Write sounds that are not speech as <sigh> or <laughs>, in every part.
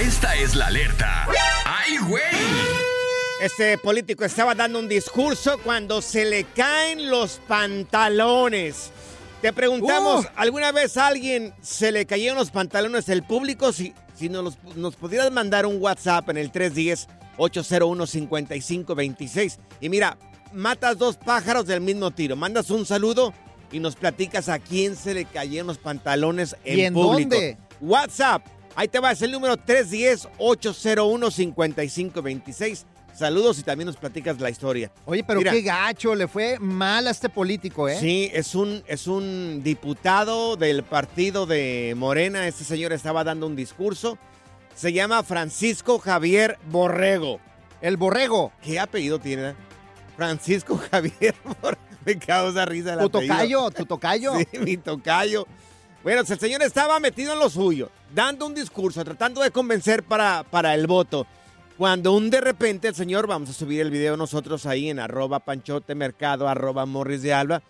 Esta es la alerta. ¡Ay, güey! Este político estaba dando un discurso cuando se le caen los pantalones. Te preguntamos, Uh. ¿alguna vez a alguien se le cayeron los pantalones del público? Si, si nos, los- nos pudieras mandar un WhatsApp en el 310-801-5526. Y mira, matas dos pájaros del mismo tiro. Mandas un saludo y nos platicas a quién se le cayeron los pantalones en, ¿Y en público. dónde? WhatsApp. Ahí te va, es el número 310-801-5526. Saludos y también nos platicas la historia. Oye, pero Mira. qué gacho, le fue mal a este político, ¿eh? Sí, es un, es un diputado del partido de Morena. Este señor estaba dando un discurso. Se llama Francisco Javier Borrego. El borrego. ¿Qué apellido tiene? Francisco <laughs> Javier Borrego. Me causa risa el Tu tocayo, tu tocayo. <laughs> Sí, mi tocayo. Bueno, el señor estaba metido en lo suyo, dando un discurso, tratando de convencer para, para el voto. Cuando un de repente el señor, vamos a subir el video nosotros ahí en arroba panchote mercado, arroba morris de alba,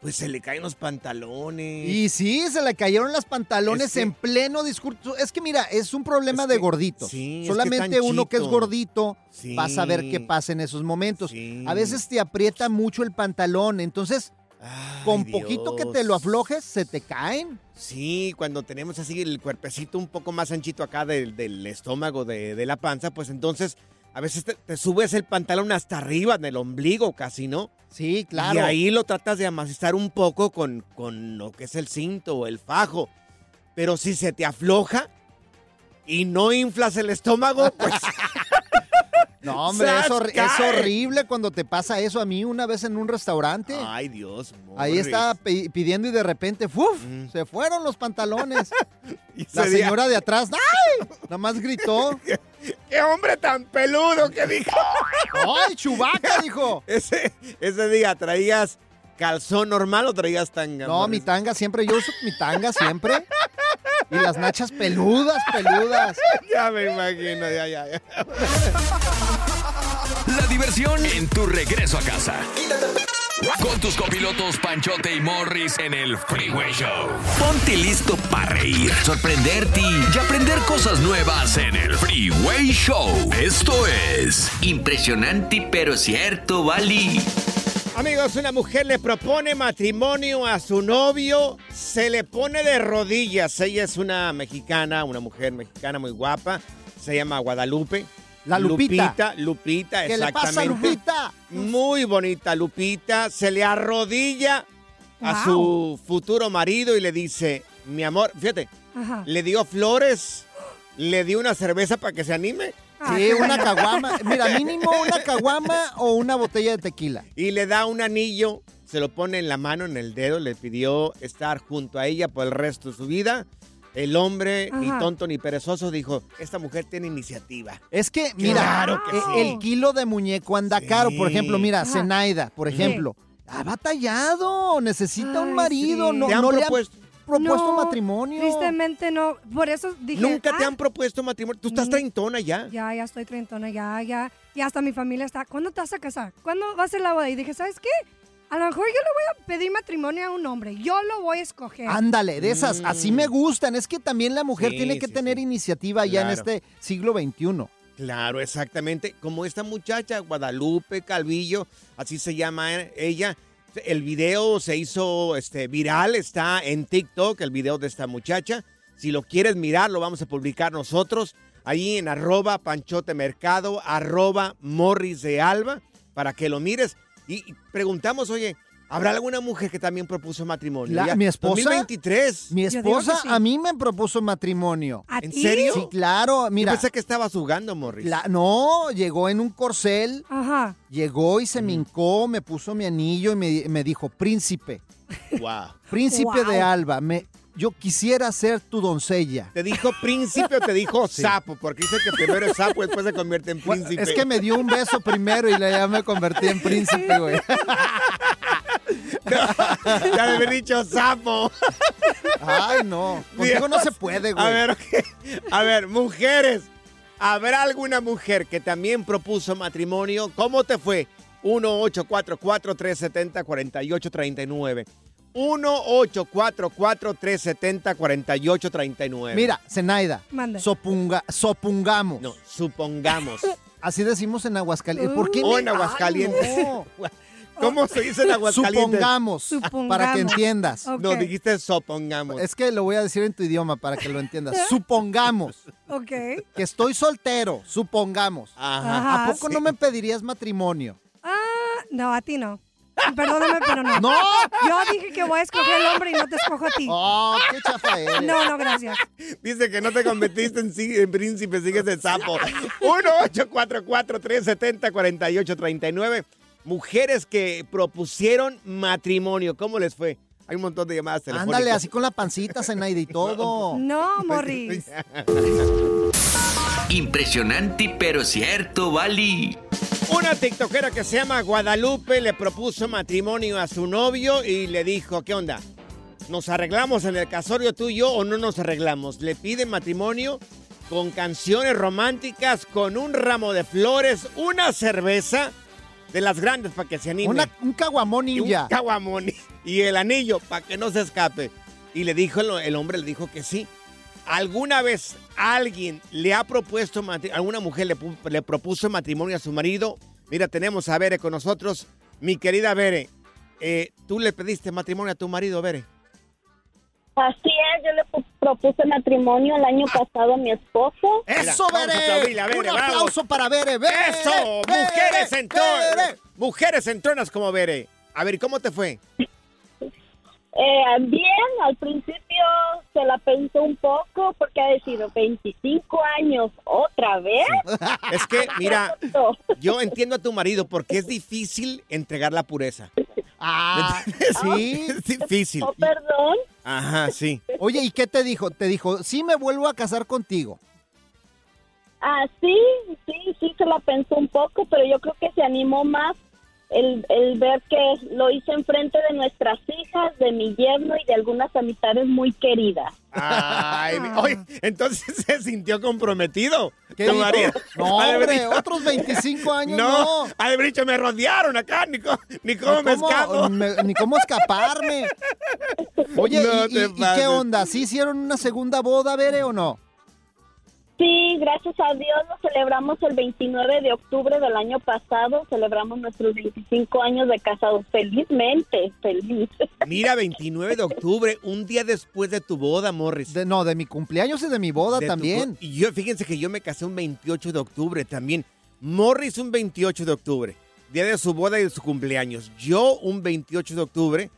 pues se le caen los pantalones. Y sí, se le cayeron las pantalones Es que- en pleno discurso. Es que mira, es un problema Es de gorditos. sí, es que Solamente uno que es gordito Sí. va a saber qué pasa en esos momentos. Sí. A veces te aprieta mucho el pantalón, entonces Ay, con poquito que te lo aflojes, se te caen. Sí, cuando tenemos así el cuerpecito un poco más anchito acá del, del estómago, de, de la panza, pues entonces a veces te, te subes el pantalón hasta arriba, del ombligo casi, ¿no? Sí, claro. Y ahí lo tratas de amasizar un poco con, con lo que es el cinto o el fajo. Pero si se te afloja y no inflas el estómago, pues <laughs> No, hombre, es, ¡Sas, hor- es horrible cuando te pasa eso a mí una vez en un restaurante. Ay, Dios. Ahí Morris. estaba pi- pidiendo y de repente, ¡fuf! Mm. Se fueron los pantalones. <laughs> Y La señora de atrás, ¡ay! Nada más gritó. <laughs> ¡Qué hombre tan peludo que dijo! <laughs> ¡Ay, chubaca! Dijo. Ese, ese día traías calzón normal o traías tanga. No, mi tanga siempre, yo uso mi tanga siempre. Y las nachas peludas, peludas. Ya me imagino, ya, ya, ya. La diversión en tu regreso a casa. Con tus copilotos Panchote y Morris en el Freeway Show. Ponte listo para reír, sorprenderte y aprender cosas nuevas en el Freeway Show. Esto es Impresionante pero cierto, Bali. Amigos, una mujer le propone matrimonio a su novio, se le pone de rodillas. Ella es una mexicana, una mujer mexicana muy guapa. Se llama Guadalupe. La Lupita. Lupita, Lupita, ¿Qué le exactamente. pasa, Lupita? Muy bonita Lupita. Se le arrodilla a su futuro marido y le dice, mi amor, fíjate, le dio flores, le dio una cerveza para que se anime Sí, una caguama. Mira, mínimo una caguama o una botella de tequila. Y le da un anillo, se lo pone en la mano, en el dedo, le pidió estar junto a ella por el resto de su vida. El hombre, ni tonto ni perezoso, dijo, esta mujer tiene iniciativa. Es que, mira, Claro que sí. el kilo de muñeco anda Sí. caro. Por ejemplo, mira, Ajá. Zenaida, por ejemplo, ha batallado, necesita un marido, sí. no, ¿Te han no le han propuesto? No, matrimonio. Tristemente no. Por eso dije. Nunca te "Ah, han propuesto matrimonio. Tú estás Mm. treintona ya. Ya, ya estoy treintona, ya, ya. Y hasta mi familia está. ¿Cuándo te vas a casar? ¿Cuándo va a ser la boda? Y dije, ¿sabes qué? A lo mejor yo le voy a pedir matrimonio a un hombre. Yo lo voy a escoger. Ándale, de esas, así me gustan. Es que también la mujer Mm. Sí, tiene que sí, tener sí. iniciativa ya en este siglo XXI. Claro, exactamente. Como esta muchacha, Guadalupe Calvillo, así se llama eh, ella. El video se hizo este, viral, está en TikTok, el video de esta muchacha. Si lo quieres mirar, lo vamos a publicar nosotros ahí en arroba panchote mercado, arroba morris de alba, para que lo mires. Y preguntamos, oye, ¿habrá alguna mujer que también propuso matrimonio? La- Ya, mi esposa- 2023. Mi esposa sí. a mí me propuso matrimonio. ¿A ¿En serio? Sí, claro, mira. Yo pensé que estabas jugando, Morris. la- no, llegó en un corcel, Ajá. llegó y se me hincó, me puso mi anillo y me, me dijo, príncipe, Wow. príncipe Wow. de Alba, me, yo quisiera ser tu doncella. ¿Te dijo príncipe o te dijo sapo? Porque dice que primero es sapo y después se convierte en príncipe. es que me dio un beso primero y le- ya me convertí en príncipe, güey. <laughs> <laughs> Ya le haber dicho sapo. Ay, no. Contigo no se puede, güey. A ver, ok. a ver, mujeres. ¿Habrá alguna mujer que también propuso matrimonio? ¿Cómo te fue? 1-844-370-4839. 1-844-370-4839. Mira, Zenaida, Mande. sopunga, sopungamos. No, supongamos. <laughs> Así decimos en Aguascalientes. ¿Por qué? O en Aguascalientes. Ay, no. <laughs> ¿Cómo se dice en Aguascalientes? Supongamos, Supongamos. para que entiendas. No, dijiste supongamos. Es que lo voy a decir en tu idioma para que lo entiendas. Supongamos Ok. que estoy soltero. Supongamos. Ajá. ¿A poco no me pedirías matrimonio? Ah, no, a ti no. Perdóname, pero no. ¡No! Yo dije que voy a escoger el hombre y no te escojo a ti. ¡Oh, qué chafa eres! No, no, gracias. Dice que no te convertiste en, príncipe, sigues en sapo. 1-844-370-4839. Mujeres que propusieron matrimonio. ¿Cómo les fue? Hay un montón de llamadas telefónicas. Ándale, así con la pancita, Zenaida, y todo. <laughs> No, Morris. <laughs> Impresionante pero cierto, Bali. Una tiktokera que se llama Guadalupe le propuso matrimonio a su novio y le dijo, ¿qué onda? ¿Nos arreglamos en el casorio tú y yo o no nos arreglamos? Le pide matrimonio con canciones románticas, con un ramo de flores, una cerveza de las grandes para que se anime. Una- un caguamón y un ninja. caguamón y el anillo para que no se escape. Y le dijo, el, el hombre le dijo que sí. ¿Alguna vez alguien le ha propuesto, alguna mujer le propuso matrimonio a su marido? Mira, tenemos a Bere con nosotros. Mi querida Bere, eh, ¿tú le pediste matrimonio a tu marido, Bere? Así es, yo le pu- propuse matrimonio el año pasado a mi esposo. ¡Eso, Bere! Bere, Un aplauso para Bere, Bere. ¡Eso! Bere, ¡Mujeres en Bere. Mujeres en tronas como Bere. A ver, ¿cómo te fue? Eh, bien, al principio se la pensó un poco porque ha decidido 25 años otra vez. Es que, mira, <laughs> yo entiendo a tu marido porque es difícil entregar la pureza. Ah, sí. Es difícil. Oh, perdón. Ajá, sí. Oye, ¿y qué te dijo? Te dijo, sí me vuelvo a casar contigo. Ah, sí, sí, sí se la pensó un poco, pero yo creo que se animó más el, el ver que lo hice enfrente de nuestras hijas, de mi yerno y de algunas amistades muy queridas. Ay, oye, entonces <laughs> se sintió comprometido. ¿Qué tu dijo? marido. No, <laughs> hombre, otros 25 años No, no. haber dicho, me rodearon acá, ni cómo, ni cómo me escapo. me- ni cómo escaparme. <laughs> Oye, No ¿y, te y- y pases. qué onda? ¿Sí hicieron una segunda boda, Bere, o no? Sí, gracias a Dios lo celebramos el 29 de octubre del año pasado. Celebramos nuestros 25 años de casados. Felizmente, feliz. Mira, 29 de octubre, un día después de tu boda, Morris. De- no, de mi cumpleaños y de mi boda De también. Y yo, fíjense que yo me casé un 28 de octubre también. Morris un 28 de octubre, día de su boda y de su cumpleaños. Yo un 28 de octubre,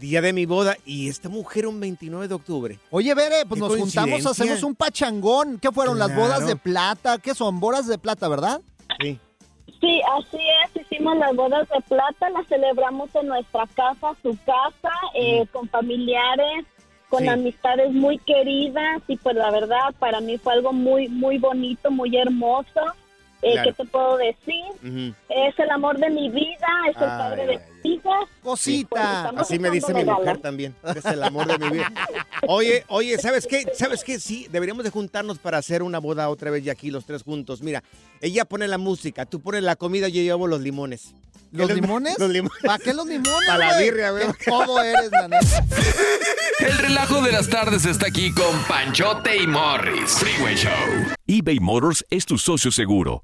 día de mi boda y esta mujer un 29 de octubre. Oye, Bere, pues nos juntamos, hacemos un pachangón. ¿Qué fueron? Las bodas de plata. ¿Qué son? Bodas de plata, ¿verdad? Sí. Sí, así es. Hicimos las bodas de plata, las celebramos en nuestra casa, su casa, eh, con familiares, con Sí. amistades muy queridas y pues la verdad para mí fue algo muy, muy bonito, muy hermoso. Eh, Claro. ¿Qué te puedo decir? Es el amor de mi vida, es el Ay, padre de mis hijas. Cosita. Pues, Así me dice mi mujer también. Es el amor de mi vida. <laughs> Oye, oye, ¿sabes qué? ¿Sabes qué? Sí, deberíamos de juntarnos para hacer una boda otra vez y aquí los tres juntos. Mira, ella pone la música, tú pones la comida, yo llevo los limones. ¿Los ¿Qué les- limones? <laughs> Los limones. ¿Para qué los limones? Pa' la birria, güey. Todo eres, la neta. <laughs> El relajo de las tardes está aquí con Panchote y Morris. Freeway Show. eBay Motors es tu socio seguro.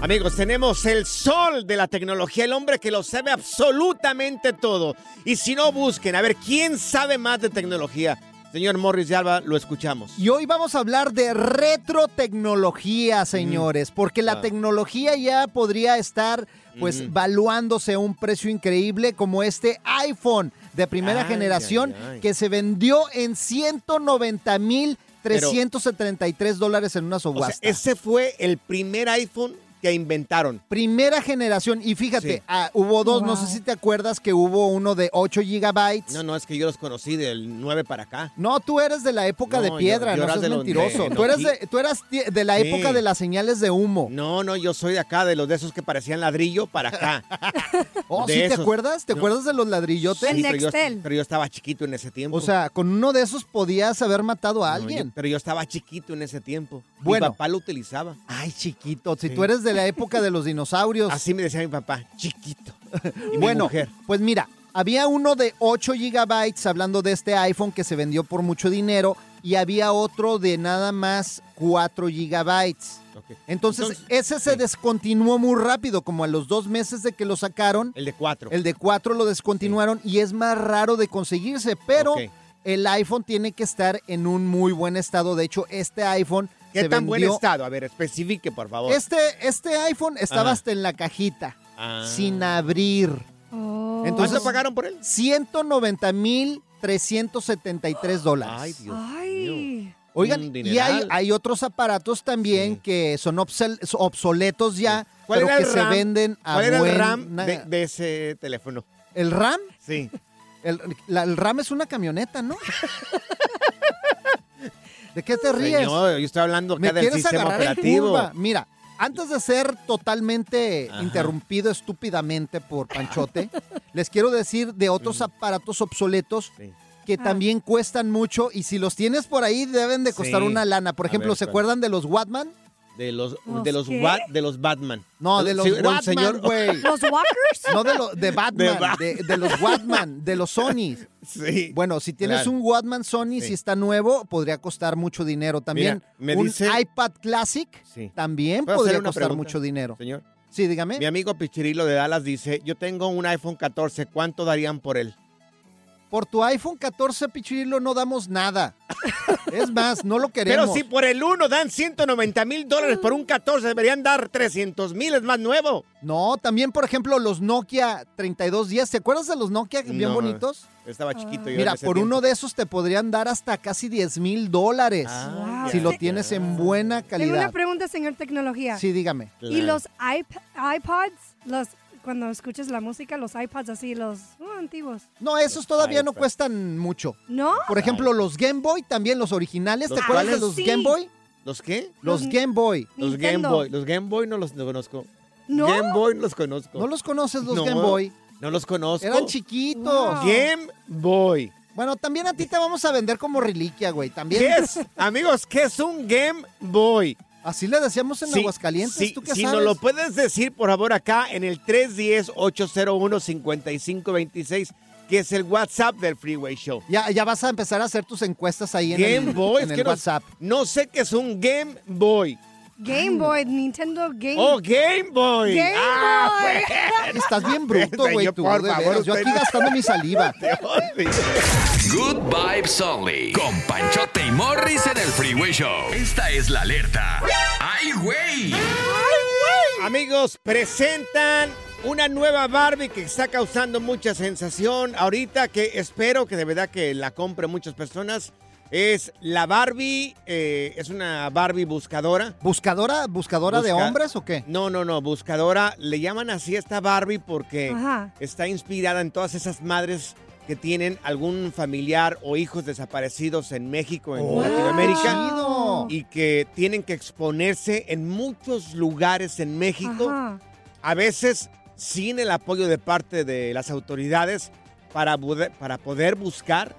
Amigos, tenemos el sol de la tecnología, el hombre que lo sabe absolutamente todo. Y si no, busquen, a ver, ¿quién sabe más de tecnología? Señor Morris de Alba, lo escuchamos. Y hoy vamos a hablar de retrotecnología, señores, porque la Ah. tecnología ya podría estar pues valuándose a un precio increíble como este iPhone de primera Ay, generación ay, ay. que se vendió en 190 mil 373 dólares en una O sea, subasta. ese fue el primer iPhone que inventaron. Primera generación. Y fíjate, Sí. ah, hubo dos, no sé si te acuerdas que hubo uno de 8 gigabytes. No, no, es que yo los conocí del 9 para acá. No, tú eres de la época No, de yo- piedra, yo no era seas de los de mentiroso. tú, eres de, Nokia. tú eras de la Sí. época de las señales de humo. No, no, yo soy de acá, de los de esos que parecían ladrillo para acá. <laughs> Oh, de ¿sí te acuerdas? ¿Te No. acuerdas de los ladrillotes? El pero, yo, pero yo estaba chiquito en ese tiempo. O sea, con uno de esos podías haber matado a No, alguien. yo- pero yo estaba chiquito en ese tiempo. Bueno. Mi papá lo utilizaba. Ay, chiquito, si Sí. tú eres de la época de los dinosaurios. Así me decía mi papá, chiquito. Y mi bueno, mujer. pues mira, había uno de 8 gigabytes hablando de este iPhone que se vendió por mucho dinero y había otro de nada más 4 gigabytes. Entonces, Entonces, ese se sí. descontinuó muy rápido, como a los dos meses de que lo sacaron. El de cuatro. El de 4 lo descontinuaron y es más raro de conseguirse, pero el iPhone tiene que estar en un muy buen estado. De hecho, este iPhone ¿Qué se tan buen vendió- estado? A ver, especifique, por favor. Este, este iPhone estaba Ajá. hasta en la cajita, Ah. sin abrir. Oh. Entonces- ¿Cuánto pagaron por él? 190 mil 373 dólares. Ay, Dios mío. Ay. Oigan, y hay, hay otros aparatos también Sí. que son obsoletos ya, ¿Cuál pero era que el se venden a ¿Cuál era el RAM de, de ese teléfono? ¿El RAM? Sí. El, la- el RAM es una camioneta, ¿no? <laughs> ¿De qué te ríes? Señor, yo estoy hablando acá ¿Me del quieres sistema agarrar en operativo. curva? Mira, antes de ser totalmente Ajá. interrumpido estúpidamente por Panchote, les quiero decir de otros aparatos obsoletos Sí. que Ah. también cuestan mucho y si los tienes por ahí deben de costar Sí. una lana. Por ejemplo, ver, ¿se acuerdan de los Watman? De los, ¿Los de los, wa- de los Batman. No, de los Sí, un Watman, güey. <laughs> ¿Los Walkers? No de, lo- de Batman, Ba- de, de los Watman, de los Sony. Sí. Bueno, si tienes Claro. un Watman Sony, Sí. si está nuevo, podría costar mucho dinero. También Mira, me un dice- iPad Classic Sí. también ¿Puedo podría costar pregunta, mucho dinero. Señor. Sí, dígame. Mi amigo Pichirilo de Dallas dice, yo tengo un iPhone 14, ¿cuánto darían por él? Por tu iPhone 14, Pichirilo, no damos nada. es más, no lo queremos. Pero si por el 1 dan 190 mil dólares por un 14, deberían dar 300 mil, es más nuevo. No, también, por ejemplo, los Nokia 3210. ¿Te acuerdas de los Nokia bien No, bonitos? Estaba chiquito yo en Mira, por tiempo. uno de esos te podrían dar hasta casi 10 mil dólares. Ah, si lo tienes en buena Tengo una calidad. pregunta, señor Tecnología. Sí, dígame. ¿Y los iP- iPods? Los, cuando escuchas la música, los iPods así, los uh, antiguos. No, esos todavía no cuestan mucho. ¿No? Por ejemplo, los Game Boy, también los originales. ¿Te ¿Los acuerdas de cuáles? los Sí. Game Boy? ¿Los qué? Los Los- Game Boy. Los Game. Boy. Los Game Boy no los no conozco. ¿No? Game Boy no los conozco. ¿No los conoces los No, Game Boy? No los conozco. Eran chiquitos. Wow. Game Boy. Bueno, también a ti te vamos a vender como reliquia, güey. También. ¿Qué es? <laughs> Amigos, ¿qué es un Game Boy? Así le decíamos en Sí, Aguascalientes. sí, ¿Tú qué si nos lo puedes decir, por favor, acá en el 310-801-5526, que es el WhatsApp del Freeway Show. Ya, ya vas a empezar a hacer tus encuestas ahí en Game el, Boy, en el que no- WhatsApp. No, sé qué es un Game Boy. Game Boy, Nintendo Game Oh, Game Boy. Game Ah, Boy. <laughs> Estás bien bruto, güey, tú, por de favor, veras. Yo aquí gastando mi <laughs> saliva. <laughs> Good Vibes Only. Con Panchote y Morris en el Freeway Show. Esta es la alerta. ¡Ay, güey! Amigos, presentan una nueva Barbie que está causando mucha sensación ahorita, que espero que de verdad que la compren muchas personas. Es la Barbie, eh, es una Barbie buscadora. ¿Buscadora, buscadora de hombres o qué? No, no, no, buscadora. Le llaman así a esta Barbie porque Ajá. está inspirada en todas esas madres que tienen algún familiar o hijos desaparecidos en México, en Oh, Latinoamérica, chido. y que tienen que exponerse en muchos lugares en México, Ajá. a veces sin el apoyo de parte de las autoridades para, para poder buscar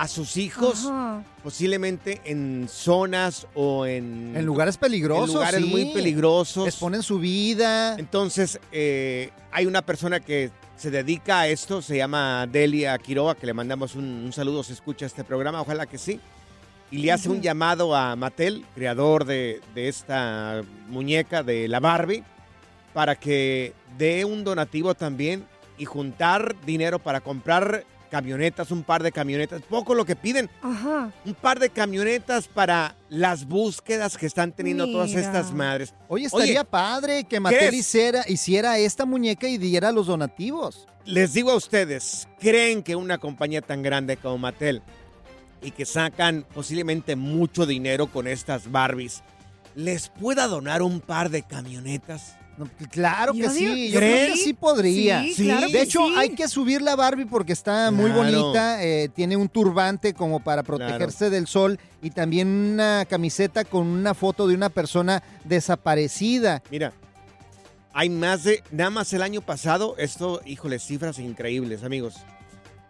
a sus hijos, Ajá. posiblemente en zonas o en, En lugares peligrosos, en lugares sí. muy peligrosos. Exponen su vida. Entonces, eh, hay una persona que se dedica a esto, se llama Delia Quiroga, que le mandamos un, un saludo si escucha este programa, ojalá que sí. Y le hace un llamado a Mattel, creador de, de esta muñeca, de la Barbie, para que dé un donativo también y juntar dinero para comprar camionetas, un par de camionetas, poco lo que piden, Ajá. un par de camionetas para las búsquedas que están teniendo todas estas madres. Oye, estaría padre que Mattel hiciera, hiciera esta muñeca y diera los donativos. Les digo a ustedes, ¿creen que una compañía tan grande como Mattel y que sacan posiblemente mucho dinero con estas Barbies, les pueda donar un par de camionetas? No, claro que sí, yo creo que sí. podría. Sí, claro de hecho, sí. hay que subir la Barbie porque está muy Claro. bonita. eh, tiene un turbante como para protegerse del sol y también una camiseta con una foto de una persona desaparecida. Mira, hay más de, nada más el año pasado, esto, híjole, cifras increíbles, amigos.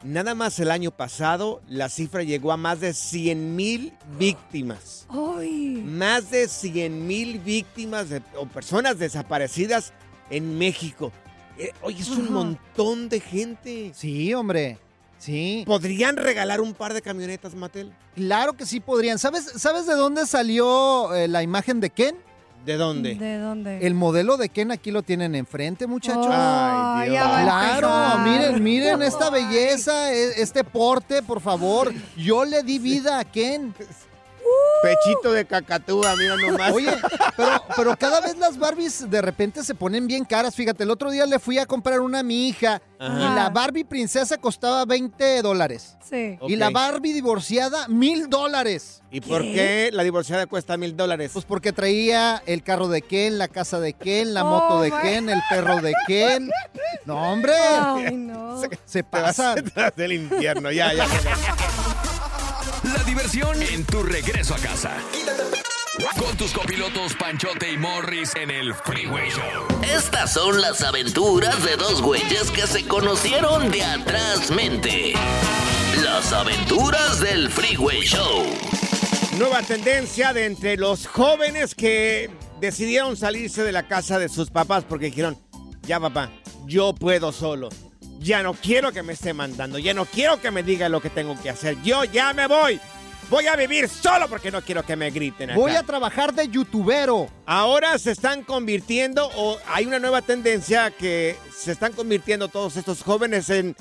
Nada más el año pasado, la cifra llegó a más de 100 mil víctimas. Ay. Más de 100 mil víctimas de- o personas desaparecidas en México. Eh, oye, es un Ajá. montón de gente. Sí, hombre. Sí. ¿Podrían regalar un par de camionetas, Mattel? Claro que sí podrían. ¿Sabes, ¿sabes de dónde salió eh, la imagen de Ken? ¿De dónde? ¿De dónde? El modelo de Ken aquí lo tienen enfrente, muchachos. Oh, Ay, Dios. Claro, miren, miren esta belleza, e- este porte, por favor. <laughs> Yo le di vida a Ken. Pechito de cacatúa, mira nomás. Oye, pero, pero cada vez las Barbies de repente se ponen bien caras. Fíjate, el otro día le fui a comprar una a mi hija Ajá. y la Barbie princesa costaba 20 dólares. Sí. Y la Barbie divorciada, mil dólares. ¿Y por qué la divorciada cuesta mil dólares? Pues porque traía el carro de Ken, la casa de Ken, la Oh, moto de Ken, el perro de Ken. No, hombre, Ay, no. se vas pasa. detrás <laughs> del infierno, ya, ya. La diversión en tu regreso a casa. Con tus copilotos Panchote y Morris en el Freeway Show. Estas son las aventuras de dos güeyes que se conocieron de atrás mente. Las aventuras del Freeway Show. Nueva tendencia de entre los jóvenes que decidieron salirse de la casa de sus papás porque dijeron, ya papá, yo puedo solo. Ya no quiero que me esté mandando, ya no quiero que me diga lo que tengo que hacer. Yo ya me voy. Voy a vivir solo porque no quiero que me griten. Acá. Voy a trabajar de youtubero. Ahora se están convirtiendo, o hay una nueva tendencia que se están convirtiendo todos estos jóvenes en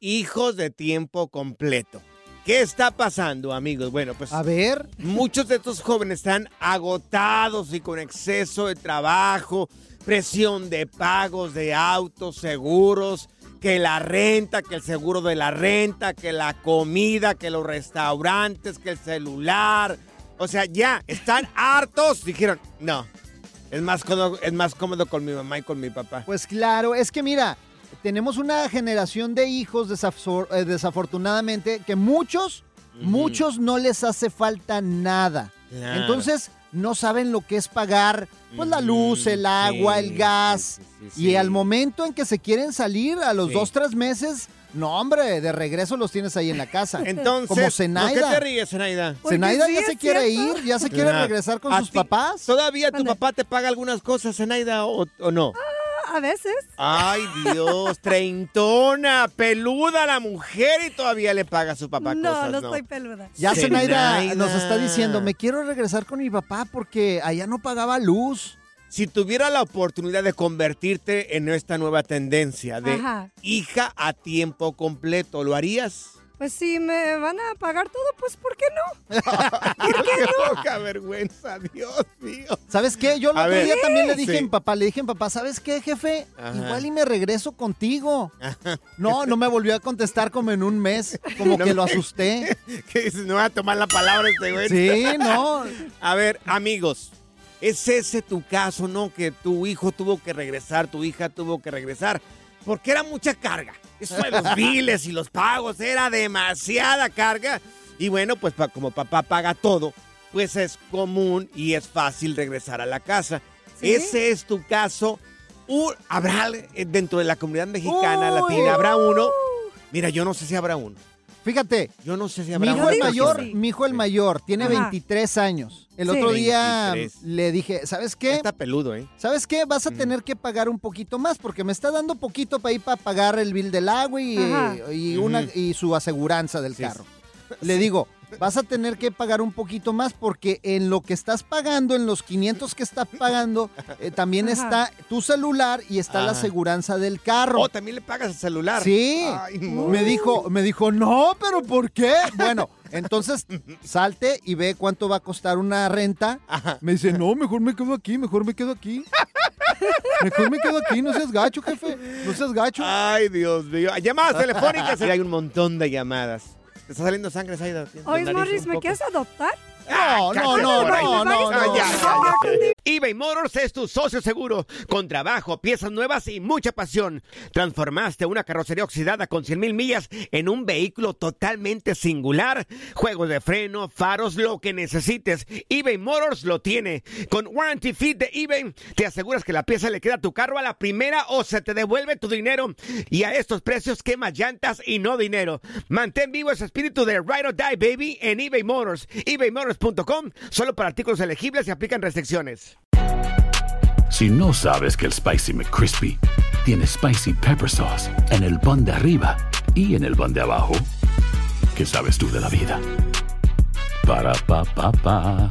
hijos de tiempo completo. ¿Qué está pasando, amigos? Bueno, pues. A ver. Muchos de estos jóvenes están agotados y con exceso de trabajo, presión de pagos de autos, seguros, que la renta, que el seguro de la renta, que la comida, que los restaurantes, que el celular. O sea, ya están <laughs> hartos. Dijeron, no, es más cómodo, es más cómodo con mi mamá y con mi papá. Pues claro, es que mira, tenemos una generación de hijos desafor- eh, desafortunadamente que muchos, muchos no les hace falta nada. Claro. Entonces no saben lo que es pagar pues la luz, el agua, el gas. Y al momento en que se quieren salir, a los Sí. dos, tres meses, no hombre, de regreso los tienes ahí en la casa. <laughs> Entonces, como ¿por qué Zenaida. te ríes, Zenaida? Zenaida ya se quiere ir, ya se quiere regresar con ¿a sus ti papás. ¿Todavía tu papá te paga algunas cosas, Zenaida, o, o no? Ah, A veces. Ay, Dios, treintona, peluda la mujer y todavía le paga a su papá no, cosas, no ¿no? estoy peluda. Ya Zenaida nos está diciendo, me quiero regresar con mi papá porque allá no pagaba luz. Si tuviera la oportunidad de convertirte en esta nueva tendencia de Ajá. hija a tiempo completo, ¿lo harías? Pues si me van a pagar todo, pues ¿por qué no? <laughs> <laughs> ¡Qué poca vergüenza, Dios mío! ¿Sabes qué? Yo el otro día también le dije Sí. a mi papá, le dije a mi papá, ¿sabes qué, jefe? Ajá. Igual y me regreso contigo. <laughs> No, no me volvió a contestar como en un mes, como No que me- lo asusté. <laughs> ¿Qué dices? No voy a tomar la palabra este güey. Sí, no. A ver, amigos, ¿es ese tu caso, no? Que tu hijo tuvo que regresar, tu hija tuvo que regresar, porque era mucha carga. Eso de los biles y los pagos era demasiada carga. Y bueno, pues pa- como papá paga todo, pues es común y es fácil regresar a la casa. ¿Sí? Ese es tu caso. ¿Habrá eh, dentro de la comunidad mexicana, Uy. latina, habrá uno? Mira, yo no sé si habrá uno. Fíjate, Yo no sé si mi habrá hijo uno. el digo que mayor, sí. mi hijo el mayor, tiene Ajá. 23 años. El Sí. otro día 23. le dije, ¿sabes qué? Está peludo, ¿eh? ¿Sabes qué? Vas a tener que pagar un poquito más porque me está dando poquito para ir para pagar el bill del agua y, y una, y su aseguranza del Sí, carro. Le digo, vas a tener que pagar un poquito más porque en lo que estás pagando, en los 500 que estás pagando, eh, también Ajá. está tu celular y está la aseguranza del carro. Oh, también le pagas el celular. Sí, Ay, no. me dijo, me dijo, no, pero ¿por qué? Bueno, entonces salte y ve cuánto va a costar una renta. Ajá. Me dice, no, mejor me quedo aquí, mejor me quedo aquí. Mejor me quedo aquí, no seas gacho, jefe, no seas gacho. Ay, Dios mío. Llamadas telefónicas. Hay un montón de llamadas. ¿Te está saliendo sangre, Saida? Oye, Morris, ¿me quieres adoptar? No, no, no, no, no, Ah, eBay Motors es tu socio seguro. Con trabajo, piezas nuevas y mucha pasión. Transformaste una carrocería oxidada con 100 mil millas en un vehículo totalmente singular. Juegos de freno, faros, lo que necesites. eBay Motors lo tiene. Con Warranty Fit de eBay, te aseguras que la pieza le queda a tu carro a la primera o se te devuelve tu dinero. Y a estos precios, quemas llantas y no dinero. Mantén vivo ese espíritu de Ride or Die, baby, en eBay Motors. Solo para artículos elegibles y aplican restricciones. Si no sabes que el Spicy McCrispy tiene Spicy Pepper Sauce en el pan de arriba y en el pan de abajo, ¿qué sabes tú de la vida? Para, pa, pa, pa.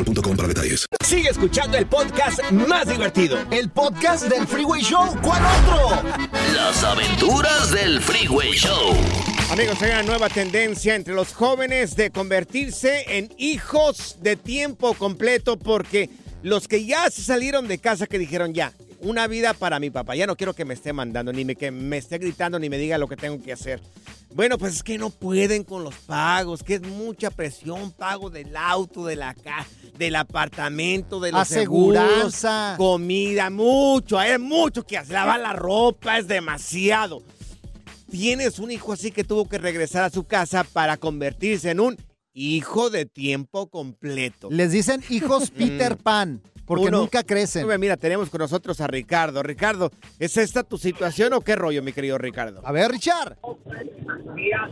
boostmobile.com para detalles. Sigue escuchando el podcast más divertido. El podcast del Freeway Show, ¿cuál otro? Las aventuras del Freeway Show. Amigos, hay una nueva tendencia entre los jóvenes de convertirse en hijos de tiempo completo porque los que ya se salieron de casa que dijeron ya, una vida para mi papá, ya no quiero que me esté mandando, ni me, que me esté gritando, ni me diga lo que tengo que hacer. Bueno, pues es que no pueden con los pagos, que es mucha presión, pago del auto, de la casa, del apartamento, de seguros, Aseguranza. comida, mucho, hay mucho que hacer, lavar la ropa, es demasiado. Tienes un hijo así que tuvo que regresar a su casa para convertirse en un hijo de tiempo completo. Les dicen hijos <laughs> Peter Pan, porque Uno- nunca crecen. Mira, tenemos con nosotros a Ricardo. Ricardo, ¿es esta tu situación o qué rollo, mi querido Ricardo? A ver, Richard. Mira,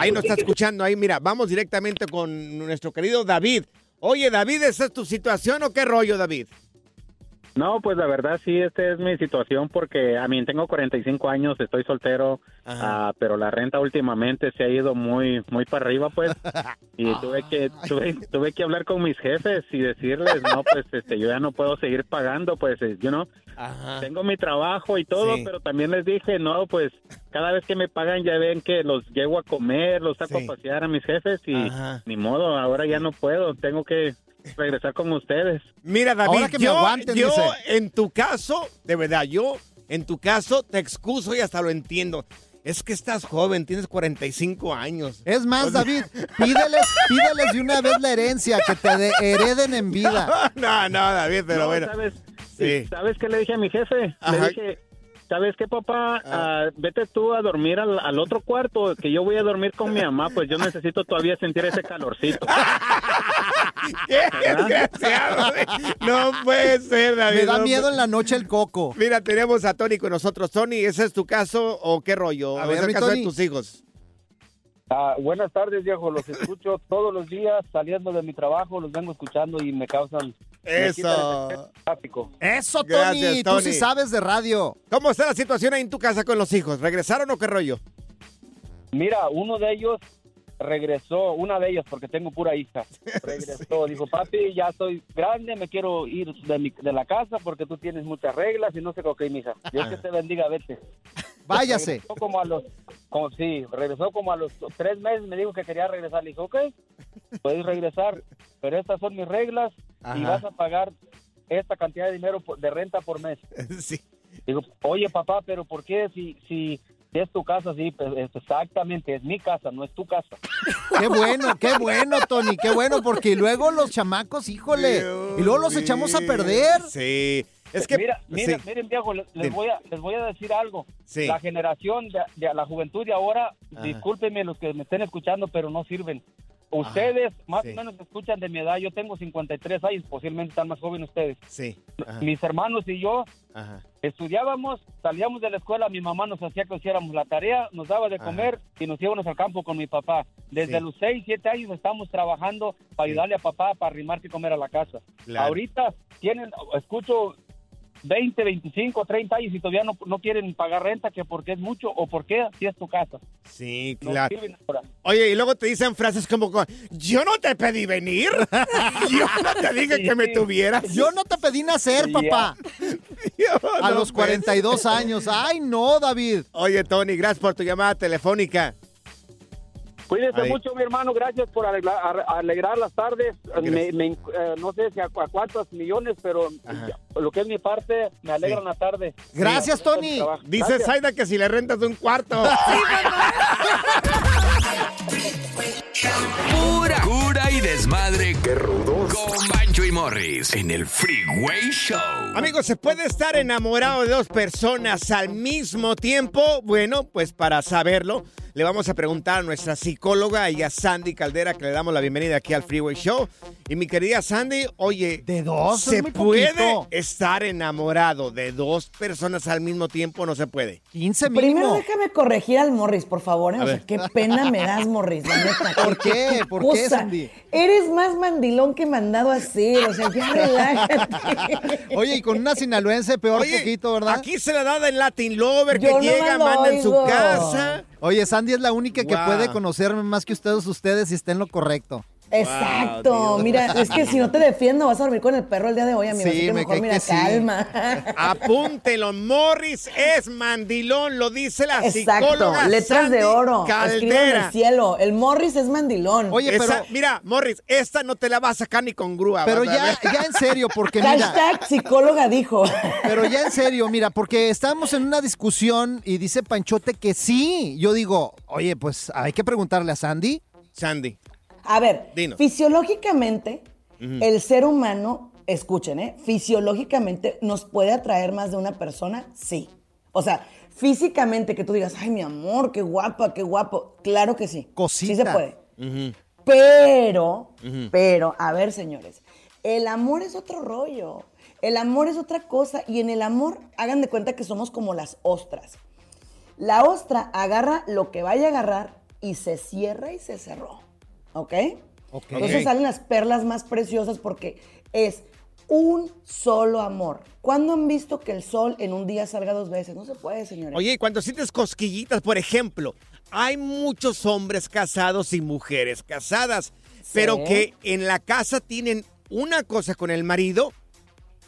ahí nos está escuchando, ahí mira, vamos directamente con nuestro querido David. Oye, David, ¿esa es tu situación o qué rollo, David? No, pues la verdad sí, esta es mi situación porque a mí tengo 45 años, estoy soltero, ah, pero la renta últimamente se ha ido muy muy para arriba, pues, <laughs> y tuve que tuve, tuve que hablar con mis jefes y decirles, no, pues, este, yo ya no puedo seguir pagando, pues, eh, you know, tengo mi trabajo y todo, Sí. pero también les dije, no, pues, cada vez que me pagan ya ven que los llevo a comer, los saco Sí. a pasear a mis jefes y Ajá. ni modo, ahora ya no puedo, tengo que regresar con ustedes. Mira, David, Ahora que me yo, aguanten, yo dice. en tu caso, de verdad, yo en tu caso te excuso y hasta lo entiendo. Es que estás joven, tienes 45 años. Es más, O sea- David, pídeles, <laughs> pídeles de una vez la herencia, que te de- hereden en vida. <laughs> no, no, David, pero No, bueno. ¿sabes? Sí. ¿Sabes qué le dije a mi jefe? Ajá. Le dije, ¿sabes qué, papá? Ah, vete tú a dormir al, al otro cuarto, que yo voy a dormir con mi mamá, pues yo necesito todavía sentir ese calorcito. <laughs> ¡Qué desgraciado! No puede ser, David. Me da no miedo en la noche el coco. Mira, tenemos a Tony con nosotros. Tony, ¿ese es tu caso o qué rollo? A ¿O ver, es el caso Tony. de tus hijos? Ah, buenas tardes, viejo. Los escucho <laughs> todos los días saliendo de mi trabajo. Los vengo escuchando y me causan. Eso. tráfico. Eso, Tony, Gracias, tú Tony. sí sabes de radio. ¿Cómo está la situación ahí en tu casa con los hijos? ¿Regresaron o qué rollo? Mira, uno de ellos regresó, una de ellas, porque tengo pura hija, <laughs> regresó. Dijo, papi, ya soy grande, me quiero ir de, mi- de la casa porque tú tienes muchas reglas y no sé, ok, mija. Dios que te bendiga, vete. <laughs> Váyase. Regresó como a los, como, sí, regresó como a los tres meses, me dijo que quería regresar. Le dije, ok, puedes regresar, pero estas son mis reglas y vas a pagar esta cantidad de dinero de renta por mes. <laughs> Sí. Digo, oye papá, pero ¿por qué si, si es tu casa? Sí, pues, es exactamente, es mi casa, no es tu casa. <laughs> Qué bueno, qué bueno, Tony, qué bueno, porque luego los chamacos, híjole, y luego los echamos a perder. Sí. Es que. mira, mira, sí. miren viejo, les, voy a, les voy a decir algo. Sí. La generación de, de la juventud de ahora, Ajá. discúlpenme los que me estén escuchando, pero no sirven. Ustedes más sí. o menos escuchan de mi edad, yo tengo 53 años, posiblemente están más jóvenes ustedes. Sí. Ajá. Mis hermanos y yo Ajá. estudiábamos, salíamos de la escuela, mi mamá nos hacía que hiciéramos la tarea, nos daba de comer y nos íbamos al campo con mi papá. Desde Sí. los 6, 7 años estamos trabajando para ayudarle a papá para arrimar y comer a la casa. Claro. Ahorita tienen, escucho 20, 25, 30 años y todavía no, no quieren pagar renta, que porque es mucho o porque si es tu casa. Sí, claro. Oye, y luego te dicen frases como, yo no te pedí venir. <laughs> Yo no te dije que me tuvieras. Yo no te pedí nacer, papá. <laughs> A los puede 42 años. Ay, no, David. Oye, Tony, gracias por tu llamada telefónica. Cuídense Ahí. mucho, mi hermano. Gracias por alegrar, ar- alegrar las tardes. Me- me- eh, no sé si a, a cuántos millones, pero Ajá. lo que es mi parte, me alegran Sí. la tarde. Gracias, Sí. Tony. Dice Gracias. Zaida que si le rentas un cuarto. <laughs> <laughs> Pura cura y desmadre. Qué rudos. Con Bancho y Morris en el Freeway Show. Amigos, ¿se puede estar enamorado de dos personas al mismo tiempo? Bueno, pues para saberlo, le vamos a preguntar a nuestra psicóloga, ella Sandy Caldera, que le damos la bienvenida aquí al Freeway Show. Y mi querida Sandy, oye, ¿De dos? ¿se puede poquito. estar enamorado de dos personas al mismo tiempo? No se puede. 15 Primero mínimo. déjame corregir al Morris, por favor. ¿eh? O sea, qué pena me das, Morris, la neta. <laughs> ¿Por qué? ¿Por qué, cosa. Sandy? Eres más mandilón que mandado a hacer. O sea, ya <laughs> relájate. Oye, y con una sinaloense peor Oye, poquito, ¿verdad? Aquí se la da en Latin Lover, Yo que no llega, manda en su casa. Oye, Sandy es la única que puede conocerme más que ustedes, ustedes y está en lo correcto. Exacto, Wow, mira, es que si no te defiendo vas a dormir con el perro el día de hoy, amigo. Sí, así que me mejor mira, que sí. calma. <laughs> Apúntelo, Morris es mandilón, lo dice la Exacto, psicóloga letras de oro. Escriban en Caldera. el cielo. El Morris es mandilón. Esa- mira, Morris, esta no te la va a sacar ni con grúa. Pero ya, ya en serio, porque <laughs> mira. Hashtag psicóloga dijo. Pero ya en <laughs> serio, mira, porque estamos en una discusión y dice Panchote que sí. Yo digo, oye, pues hay que preguntarle a Sandy. Sandy. A ver, Dinos. fisiológicamente, el ser humano, escuchen, ¿eh? Fisiológicamente, ¿nos puede atraer más de una persona? Sí. O sea, físicamente que tú digas, ay, mi amor, qué guapa, qué guapo. Claro que sí. Sí se puede. Pero, pero, a ver, señores, el amor es otro rollo. El amor es otra cosa. Y en el amor, hagan de cuenta que somos como las ostras. La ostra agarra lo que vaya a agarrar y se cierra y se cerró. ¿Ok? Entonces Ok. salen las perlas más preciosas porque es un solo amor. ¿Cuándo han visto que el sol en un día salga dos veces? No se puede, señores. Oye, y cuando sientes cosquillitas, por ejemplo, hay muchos hombres casados y mujeres casadas, pero que en la casa tienen una cosa con el marido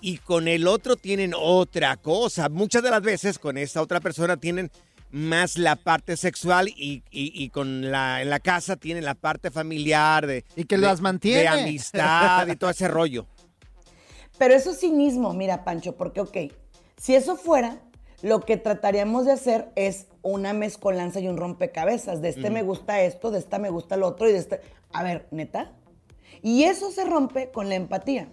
y con el otro tienen otra cosa. Muchas de las veces con esta otra persona tienen más la parte sexual y, y- y con la en la casa tienen la parte familiar de y que de- las mantiene. de amistad y todo ese rollo. Pero eso es cinismo, mira, Pancho, porque, ok, si eso fuera, lo que trataríamos de hacer es una mezcolanza y un rompecabezas. De este me gusta esto, de esta me gusta lo otro y de este. A ver, neta. Y eso se rompe con la empatía.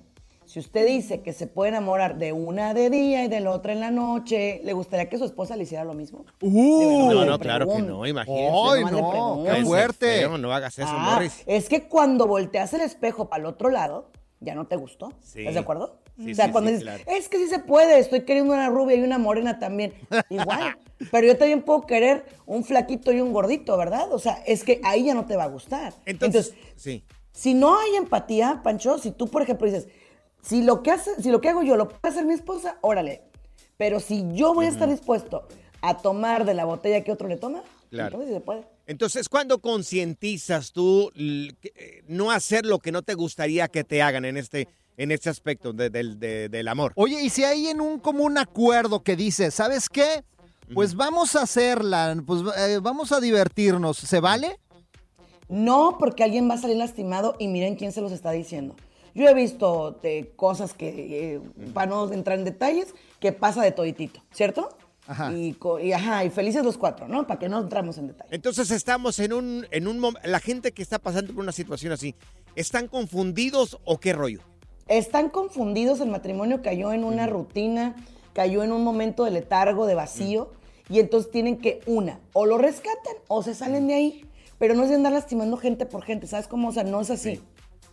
Si usted dice que se puede enamorar de una de día y de la otra en la noche, ¿le gustaría que su esposa le hiciera lo mismo? No, no, claro que no, imagínese. Ay, pregunto. Cállese, feo, no hagas eso, Ah, Morris. Es que cuando volteas el espejo para el otro lado, ya no te gustó. Sí. ¿Estás de acuerdo? Sí, o sea, sí, cuando sí, dices, claro. es que sí se puede, estoy queriendo una rubia y una morena también. <laughs> Igual. Pero yo también puedo querer un flaquito y un gordito, ¿verdad? O sea, es que ahí ya no te va a gustar. Entonces, Sí. si no hay empatía, Pancho, si tú, por ejemplo, dices, si lo que, hace, si lo que hago yo lo puede hacer mi esposa, órale. Pero si yo voy a estar dispuesto a tomar de la botella que otro le toma, Claro. entonces sí se puede. Entonces, ¿cuándo concientizas tú eh, no hacer lo que no te gustaría que te hagan en este, en este aspecto de- del- de- del amor? Oye, y si hay en un común acuerdo que dice, ¿sabes qué? Pues vamos a hacerla, pues eh, vamos a divertirnos, ¿se vale? No, porque alguien va a salir lastimado y miren quién se los está diciendo. Yo he visto eh, cosas que, eh, para no entrar en detalles, que pasa de toditito, ¿cierto? Ajá. Y, ajá, y felices los cuatro, ¿no? Para que no entramos en detalles. Entonces estamos en un, en un la gente que está pasando por una situación así, ¿están confundidos o qué rollo? Están confundidos, el matrimonio cayó en una rutina, cayó en un momento de letargo, de vacío, y entonces tienen que, una, o lo rescatan o se salen de ahí, pero no es de andar lastimando gente por gente, ¿sabes cómo? O sea, no es así.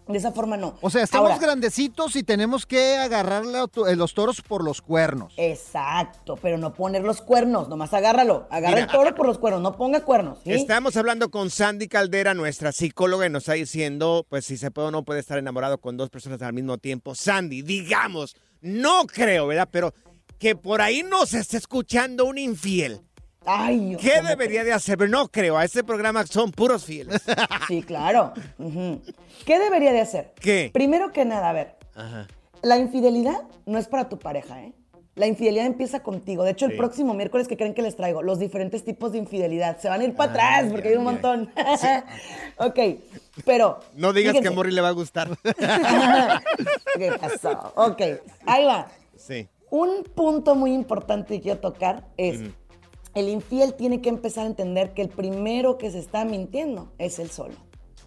De esa forma no. O sea, estamos Ahora, grandecitos y tenemos que agarrar eh, los toros por los cuernos. Exacto, pero no poner los cuernos, nomás agárralo. Agarra Mira, el toro por los cuernos, no ponga cuernos. ¿sí? Estamos hablando con Sandy Caldera, nuestra psicóloga, y nos está diciendo, pues si se puede o no puede estar enamorado con dos personas al mismo tiempo. Sandy, digamos, no creo, ¿verdad? Pero que por ahí nos esté escuchando un infiel. Ay, ¿Qué ¿cómo debería de hacer? Pero no creo, a este programa son puros fieles. <laughs> Sí, claro. ¿Qué debería de hacer? ¿Qué? Primero que nada, a ver, Ajá. la infidelidad no es para tu pareja, ¿eh? La infidelidad empieza contigo. De hecho, el Sí. próximo miércoles que creen que les traigo los diferentes tipos de infidelidad. Se van a ir para atrás porque hay un montón. <laughs> ok, pero. No digas que a. Morri le va a gustar. <laughs> ¿Qué pasó? Ok, ahí va. Sí. Un punto muy importante que quiero tocar es. El infiel tiene que empezar a entender que el primero que se está mintiendo es él solo.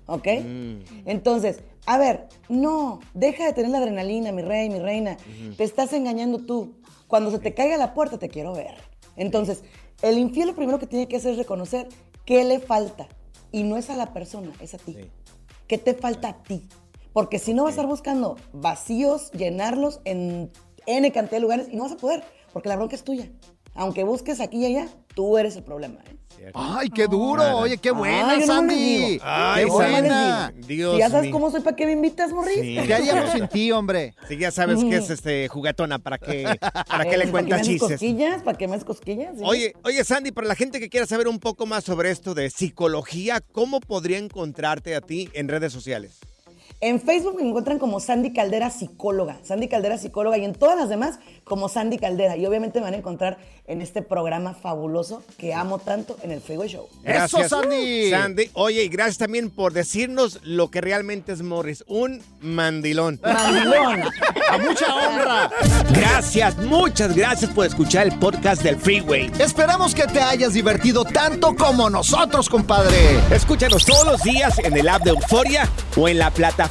¿Ok? Mm. Entonces, a ver, no, deja de tener la adrenalina, mi rey, mi reina. Te estás engañando tú. Cuando se te caiga la puerta, te quiero ver. Entonces, el infiel lo primero que tiene que hacer es reconocer qué le falta. Y no es a la persona, es a ti. ¿Qué te falta a ti? Porque si no vas a estar buscando vacíos, llenarlos en N cantidad de lugares y no vas a poder, porque la bronca es tuya. Aunque busques aquí y allá, tú eres el problema. ¿eh? Ay, qué duro. Ah. Oye, qué buena, Ay, no Sandy. digo. Ay, qué buena. Dios ya sabes cómo soy, ¿para qué me invitas, Morris? Sí. ¿Qué haríamos sin ti, hombre? Sí, ya sabes que es este juguetona para que, <laughs> para que Eh, le ¿Para cuentas me haces chistes. cosquillas? ¿Para que me haces cosquillas? Sí. Oye, oye, Sandy, para la gente que quiera saber un poco más sobre esto de psicología, ¿cómo podría encontrarte a ti en redes sociales? En Facebook me encuentran como Sandy Caldera Psicóloga, Sandy Caldera Psicóloga y en todas las demás como Sandy Caldera. Y obviamente me van a encontrar en este programa fabuloso que amo tanto en el Freeway Show. Gracias, ¡Eso, Sandy! Sandy. Oye, y gracias también por decirnos lo que realmente es Morris. Un mandilón. Mandilón. ¡A mucha honra! Gracias, muchas gracias por escuchar el podcast del Freeway. Esperamos que te hayas divertido tanto como nosotros, compadre. Escúchanos todos los días en el app de Euforia o en la plataforma